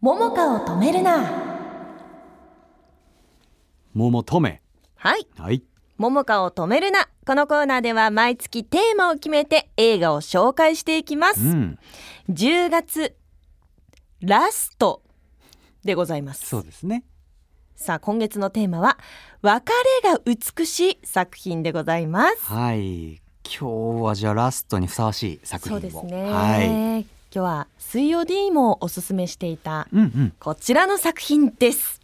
桃花を止めるな。桃止め。はい。はい。桃花を止めるな。このコーナーでは毎月テーマを決めて映画を紹介していきます、うん。10月ラストでございます。そうですね。さあ今月のテーマは別れが美しい作品でございます。はい。今日はじゃあラストにふさわしい作品を。そうですね、はい今日は水曜 D もおすすめしていたうんうん。こちらの作品です。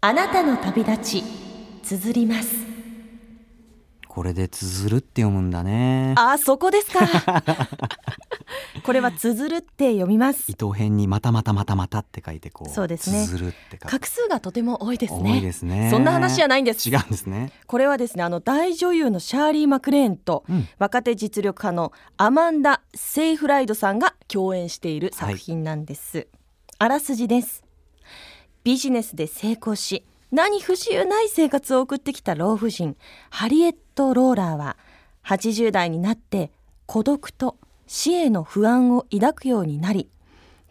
あなたの旅立ち綴ります。これで綴るって読むんだね。あそこですかこれは綴るって読みます。糸辺にまたまたまたまたって書いてこうそうですね。綴るって書く。画数がとても多いですね。多いですね。そんな話じゃないんです。違うんですね。これはですねあの大女優のシャーリー・マクレーンとうん。若手実力派のアマンダ・セイフライドさんが共演している作品なんです、あらすじです。ビジネスで成功し何不自由ない生活を送ってきた老婦人ハリエット・ローラーは80代になって孤独と死への不安を抱くようになり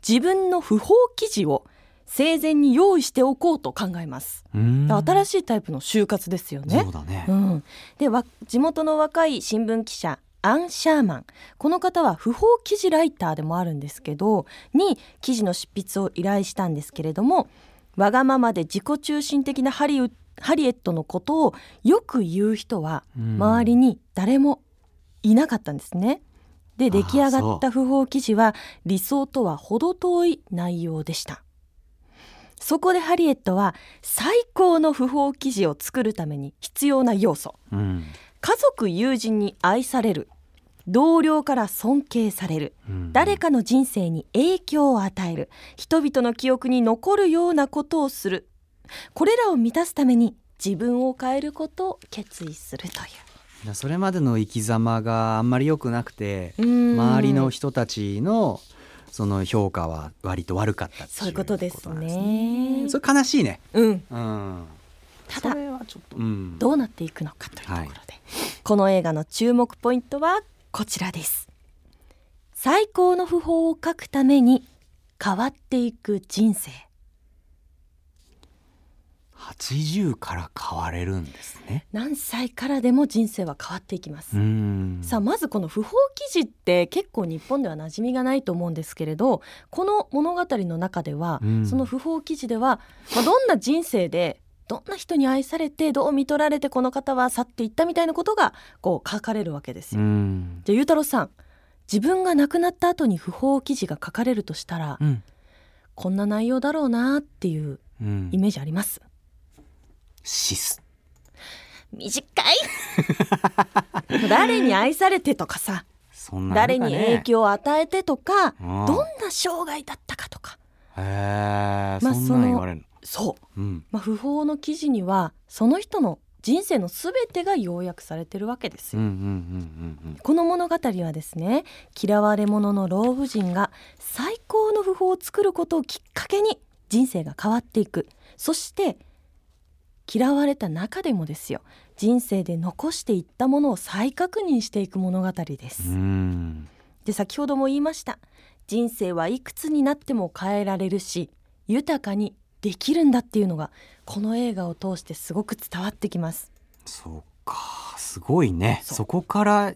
自分の不法記事を生前に用意しておこうと考えます。新しいタイプの就活ですよね。そうだね。うん、でわ地元の若い新聞記者アン・シャーマン。この方は不法記事ライターでもあるんですけどに記事の執筆を依頼したんですけれどもわがままで自己中心的なハリウハリエットのことをよく言う人はうん。周りに誰もいなかったんですね。であ出来上がそった不法記事は理想とは程遠い内容でした。そこでハリエットは最高の不法記事を作るために必要な要素。うん。家族友人に愛される。同僚から尊敬される。うん。誰かの人生に影響を与える。人々の記憶に残るようなことをする。これらを満たすために自分を変えることを決意するといやそれまでの生き様があんまり良くなくて周りの人たちのその評価は割と悪かったってそういうことですね。それ悲しいね。うん。うん。ただそれはちょっと。うん。どうなっていくのかというところで、はい。この映画の注目ポイントはこちらです。最高の訃報を書くために変わっていく人生80から変われるんですね。何歳からでも人生は変わっていきます、うん。さあまずこの不法記事って結構日本では馴染みがないと思うんですけれどこの物語の中では、うん。その不法記事では、まあ、どんな人生でどんな人に愛されてどう見取られてこの方は去っていったみたいなことがこう書かれるわけですうよ。ん。じゃあゆうたろうさん自分が亡くなった後に不法記事が書かれるとしたら、うん。こんな内容だろうなっていううん。イメージあります？シス。短い。誰に愛されてとかさ。そんなのある誰に影響を与えてとかうん。どんな生涯だったかとか。へえまあそんなん言われるの。そう、うん。まあ、不法の記事にはその人の人生のすべてが要約されてるわけですよ。うんうんうんうん。この物語はですね嫌われ者の老婦人が最高の訃報を作ることをきっかけに人生が変わっていく。そして嫌われた中でもですよ人生で残していったものを再確認していく物語です。で先ほども言いました人生はいくつになっても変えられるし豊かにできるんだっていうのがこの映画を通してすごく伝わってきます。そうかすごいね。そこから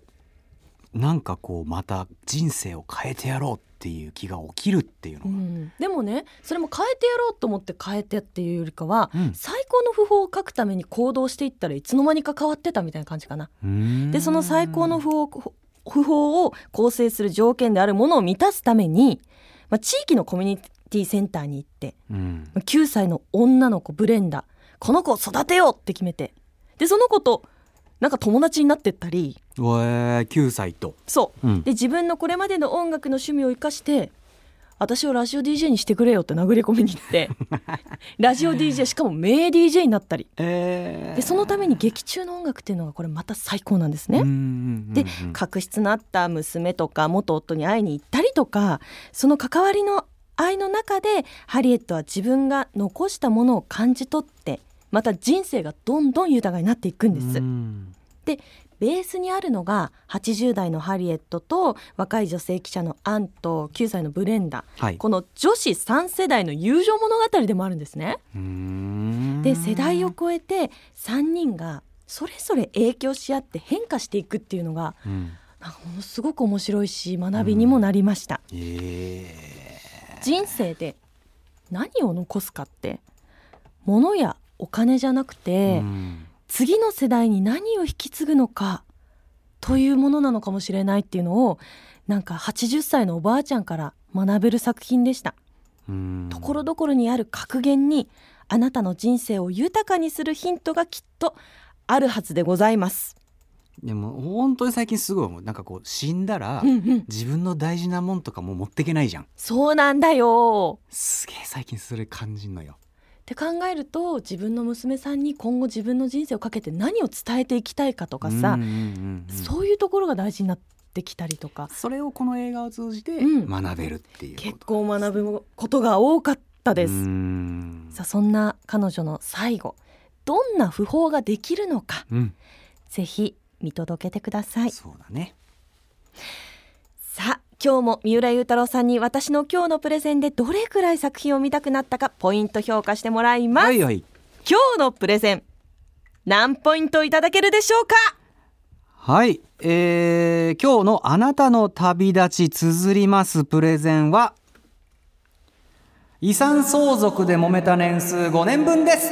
なんかこうまた人生を変えてやろうっていう気が起きるっていうのが、うん、でもねそれも変えてやろうと思って変えてっていうよりかは、うん。最高の訃報を書くために行動していったらいつの間にか変わってたみたいな感じかな。うん。でその最高の訃報訃報を構成する条件であるものを満たすために、まあ、地域のコミュニティセンターに行ってうん。9歳の女の子ブレンダこの子を育てようって決めて。でその子となんか友達になってったり。うわー9歳と、そう。うん。で自分のこれまでの音楽の趣味を生かして私をラジオ DJ にしてくれよって殴り込みに行って。ラジオ DJ しかも名 DJ になったり。えでそのために劇中の音楽っていうのがこれまた最高なんですね。で確執のあった娘とか元夫に会いに行ったりとかその関わりの愛の中でハリエットは自分が残したものを感じ取ってまた人生がどんどん豊かになっていくんです。うん。ベースにあるのが80代のハリエットと若い女性記者のアンと9歳のブレンダ、はい。この女子3世代の友情物語でもあるんですね。うーん。で世代を超えて3人がそれぞれ影響し合って変化していくっていうのがうん。なんかものすごく面白いし学びにもなりました。え人生で何を残すかって物やお金じゃなくえて、うん。次の世代に何を引き継ぐのかというものなのかもしれないっていうのをなんか80歳のおばあちゃんから学べる作品でした。うん。ところどころにある格言にあなたの人生を豊かにするヒントがきっとあるはずでございます、でも本当に最近すごいなんかこう死んだら自分の大事なもんとかもう持ってけないじゃん。そうなんだよ。すげえ最近それ感じんのよって考えると自分の娘さんに今後自分の人生をかけて何を伝えていきたいかとかさ、うんうんうんうん。そういうところが大事になってきたりとか。それをこの映画を通じてうん。学べるっていうこと。結構学ぶことが多かったです。うん。さあそんな彼女の最後どんな訃報ができるのかうん。ぜひ見届けてください。そうだね今日も三浦雄太郎さんに私の今日のプレゼンでどれくらい作品を見たくなったかポイント評価してもらいます、はいはい。今日のプレゼン何ポイントいただけるでしょうか？はい、えー、今日のあなたの旅立ち綴りますプレゼンは遺産相続で揉めた年数5年分です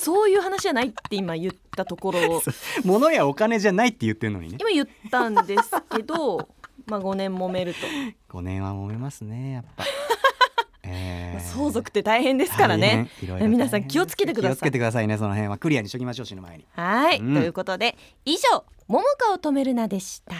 そういう話じゃないって今言ったところ。を 物やお金じゃないって言ってるのにね。今言ったんですけど まあ5年揉めると、5年は揉めますねやっぱ、えー。相続って大変ですからね。皆さん気をつけてください。気をつけてくださいねその辺は。クリアにしときましょう死ぬ前に。はい、うん。ということで以上「桃花を止めるな」でした。